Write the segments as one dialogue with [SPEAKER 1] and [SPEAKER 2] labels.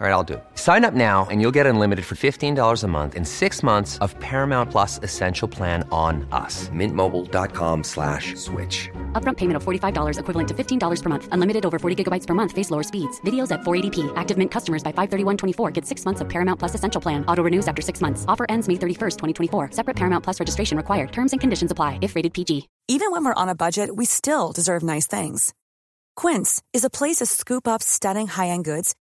[SPEAKER 1] All right, I'll do it. Sign up now and you'll get unlimited for $15 a month in six months of Paramount Plus Essential Plan on us. Mintmobile.com slash switch.
[SPEAKER 2] Upfront payment of $45 equivalent to $15 per month. Unlimited over 40 gigabytes per month. Face lower speeds. Videos at 480p. Active Mint customers by 531.24 get six months of Paramount Plus Essential Plan. Auto renews after six months. Offer ends May 31st, 2024. Separate Paramount Plus registration required. Terms and conditions apply if rated PG.
[SPEAKER 3] Even when we're on a budget, we still deserve nice things. Quince is a place to scoop up stunning high-end goods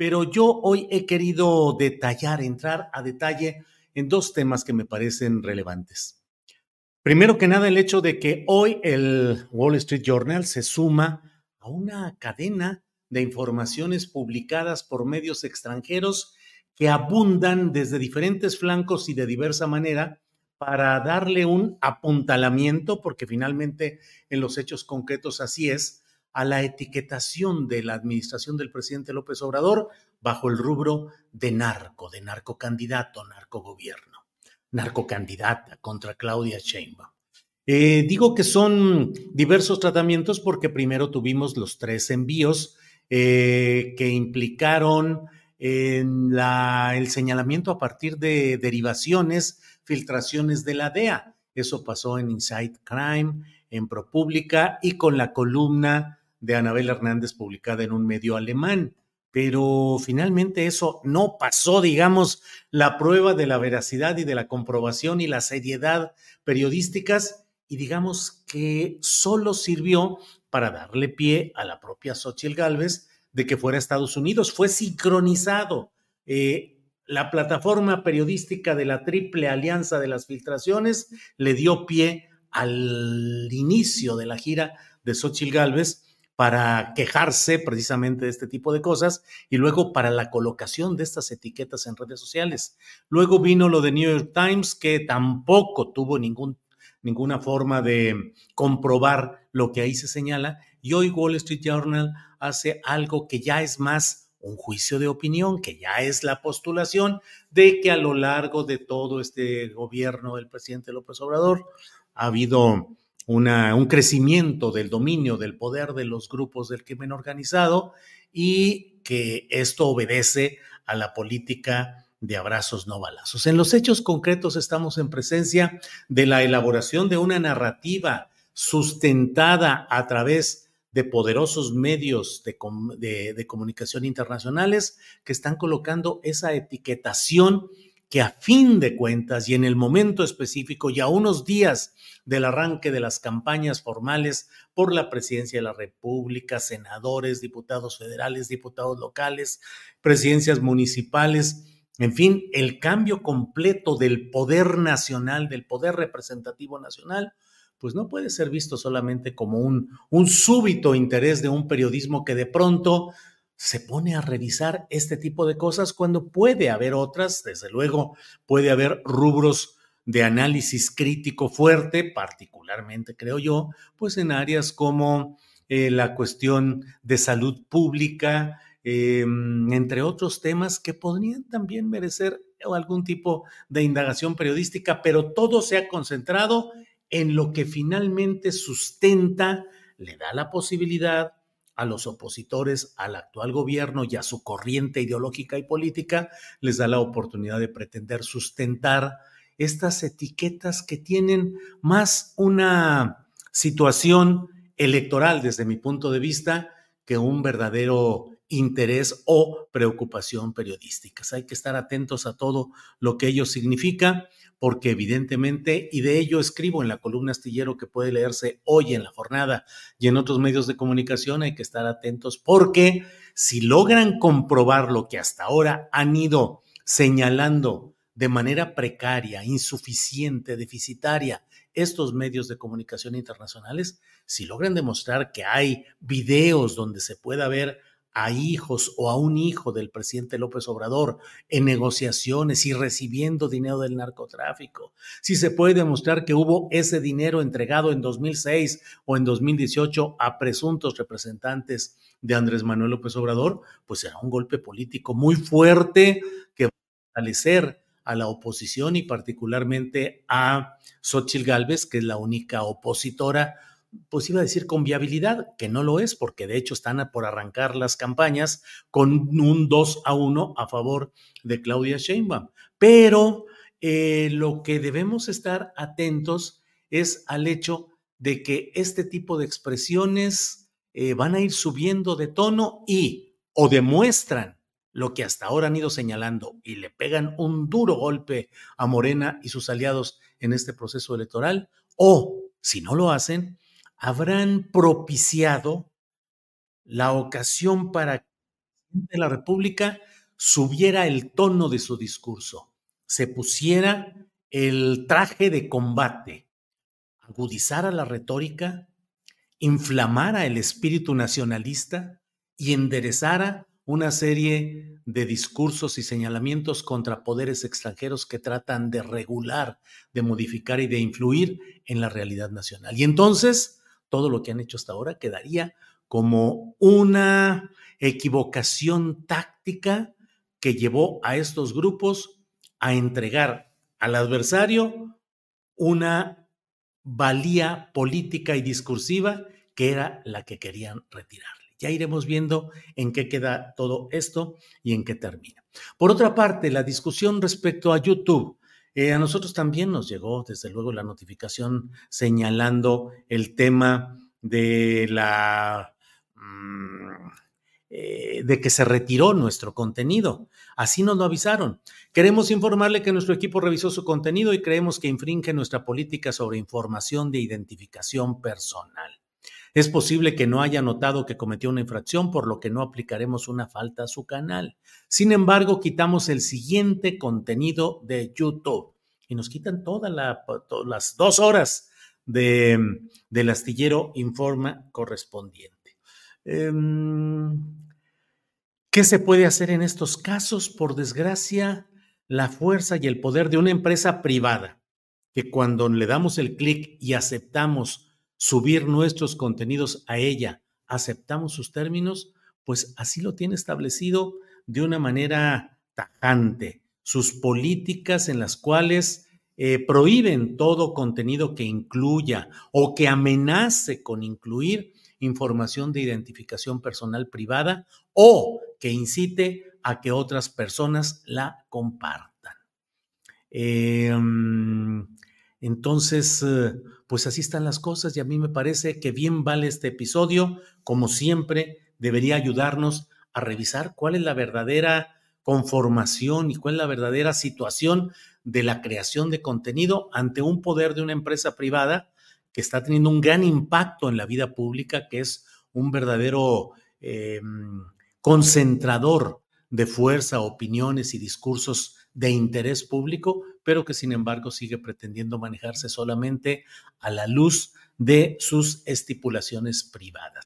[SPEAKER 4] Pero yo hoy he querido detallar, entrar a detalle en dos temas que me parecen relevantes. Primero que nada, el hecho de que hoy el Wall Street Journal se suma a una cadena de informaciones publicadas por medios extranjeros que abundan desde diferentes flancos y de diversa manera para darle un apuntalamiento, porque finalmente en los hechos concretos así es, a la etiquetación de la administración del presidente López Obrador bajo el rubro de narco, de narcocandidato, narcogobierno, narcocandidata contra Claudia Sheinbaum. Eh, digo que son diversos tratamientos porque primero tuvimos los tres envíos eh, que implicaron en el señalamiento a partir de derivaciones, filtraciones de la DEA. Eso pasó en Inside Crime, en ProPublica y con la columna de Anabel Hernández publicada en un medio alemán. Pero finalmente eso no pasó, digamos, la prueba de la veracidad y de la comprobación y la seriedad periodísticas y digamos que solo sirvió para darle pie a la propia Xochitl Gálvez de que fuera a Estados Unidos. Fue sincronizado. Eh, la plataforma periodística de la Triple Alianza de las Filtraciones le dio pie al inicio de la gira de Xochitl Gálvez para quejarse precisamente de este tipo de cosas y luego para la colocación de estas etiquetas en redes sociales. Luego vino lo de New York Times, que tampoco tuvo ningún, ninguna forma de comprobar lo que ahí se señala, y hoy Wall Street Journal hace algo que ya es más un juicio de opinión, que ya es la postulación de que a lo largo de todo este gobierno del presidente López Obrador ha habido un crecimiento del dominio, del poder de los grupos del crimen organizado y que esto obedece a la política de abrazos no balazos. En los hechos concretos estamos en presencia de la elaboración de una narrativa sustentada a través de poderosos medios de, de comunicación internacionales que están colocando esa etiquetación que a fin de cuentas y en el momento específico y a unos días del arranque de las campañas formales por la presidencia de la República, senadores, diputados federales, diputados locales, presidencias municipales, en fin, el cambio completo del poder nacional, del poder representativo nacional, pues no puede ser visto solamente como un, un súbito interés de un periodismo que de pronto se pone a revisar este tipo de cosas cuando puede haber otras, desde luego puede haber rubros de análisis crítico fuerte, particularmente creo yo, pues en áreas como eh, la cuestión de salud pública, eh, entre otros temas que podrían también merecer algún tipo de indagación periodística, pero todo se ha concentrado en lo que finalmente sustenta, le da la posibilidad a los opositores al actual gobierno y a su corriente ideológica y política, les da la oportunidad de pretender sustentar estas etiquetas que tienen más una situación electoral desde mi punto de vista que un verdadero interés o preocupación periodísticas. Hay que estar atentos a todo lo que ello significa, porque evidentemente, y de ello escribo en la columna astillero que puede leerse hoy en la jornada y en otros medios de comunicación, hay que estar atentos porque si logran comprobar lo que hasta ahora han ido señalando de manera precaria, insuficiente, deficitaria estos medios de comunicación internacionales, si logran demostrar que hay videos donde se pueda ver a hijos o a un hijo del presidente López Obrador en negociaciones y recibiendo dinero del narcotráfico, si se puede demostrar que hubo ese dinero entregado en 2006 o en 2018 a presuntos representantes de Andrés Manuel López Obrador, pues será un golpe político muy fuerte que va a fortalecer a la oposición y particularmente a Xochitl Gálvez, que es la única opositora pues iba a decir con viabilidad, que no lo es, porque de hecho están por arrancar las campañas con un 2 a 1 a favor de Claudia Sheinbaum. Pero eh, lo que debemos estar atentos es al hecho de que este tipo de expresiones eh, van a ir subiendo de tono y o demuestran lo que hasta ahora han ido señalando y le pegan un duro golpe a Morena y sus aliados en este proceso electoral, o si no lo hacen, habrán propiciado la ocasión para que la República subiera el tono de su discurso, se pusiera el traje de combate, agudizara la retórica, inflamara el espíritu nacionalista y enderezara una serie de discursos y señalamientos contra poderes extranjeros que tratan de regular, de modificar y de influir en la realidad nacional. Y entonces, todo lo que han hecho hasta ahora quedaría como una equivocación táctica que llevó a estos grupos a entregar al adversario una valía política y discursiva que era la que querían retirarle. Ya iremos viendo en qué queda todo esto y en qué termina. Por otra parte, la discusión respecto a YouTube eh, a nosotros también nos llegó, desde luego, la notificación señalando el tema de la mm, eh, de que se retiró nuestro contenido. Así nos lo avisaron. Queremos informarle que nuestro equipo revisó su contenido y creemos que infringe nuestra política sobre información de identificación personal. Es posible que no haya notado que cometió una infracción, por lo que no aplicaremos una falta a su canal. Sin embargo, quitamos el siguiente contenido de YouTube y nos quitan todas las dos horas de, del astillero Informa correspondiente. Em, ¿Qué se puede hacer en estos casos? Por desgracia, la fuerza y el poder de una empresa privada, que cuando le damos el clic y aceptamos subir nuestros contenidos a ella, aceptamos sus términos, pues así lo tiene establecido de una manera tajante, sus políticas en las cuales eh, prohíben todo contenido que incluya o que amenace con incluir información de identificación personal privada o que incite a que otras personas la compartan. Em, entonces, eh, pues así están las cosas y a mí me parece que bien vale este episodio, como siempre, debería ayudarnos a revisar cuál es la verdadera conformación y cuál es la verdadera situación de la creación de contenido ante un poder de una empresa privada que está teniendo un gran impacto en la vida pública, que es un verdadero em, concentrador de fuerza, opiniones y discursos de interés público, pero que sin embargo sigue pretendiendo manejarse solamente a la luz de sus estipulaciones privadas.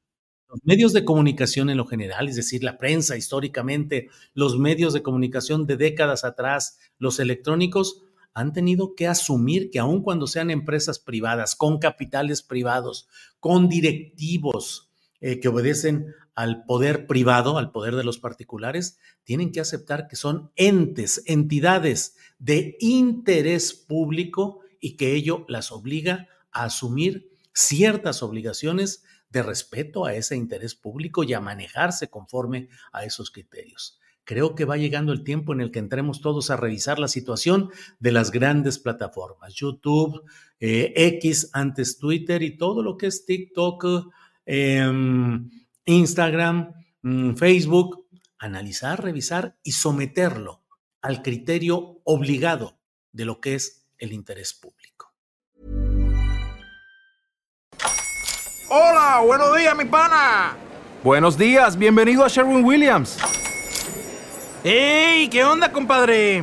[SPEAKER 4] Los medios de comunicación en lo general, es decir, la prensa históricamente, los medios de comunicación de décadas atrás, los electrónicos, han tenido que asumir que aun cuando sean empresas privadas, con capitales privados, con directivos eh, que obedecen al poder privado, al poder de los particulares, tienen que aceptar que son entes, entidades de interés público y que ello las obliga a asumir ciertas obligaciones de respeto a ese interés público y a manejarse conforme a esos criterios. Creo que va llegando el tiempo en el que entremos todos a revisar la situación de las grandes plataformas, YouTube, eh, X, antes Twitter y todo lo que es TikTok, em, Instagram, mm, Facebook, analizar, revisar y someterlo al criterio obligado de lo que es el interés público.
[SPEAKER 5] Hola, buenos días, mi pana.
[SPEAKER 6] Buenos días, bienvenido a Sherwin Williams.
[SPEAKER 5] ¡Ey! ¿Qué onda, compadre?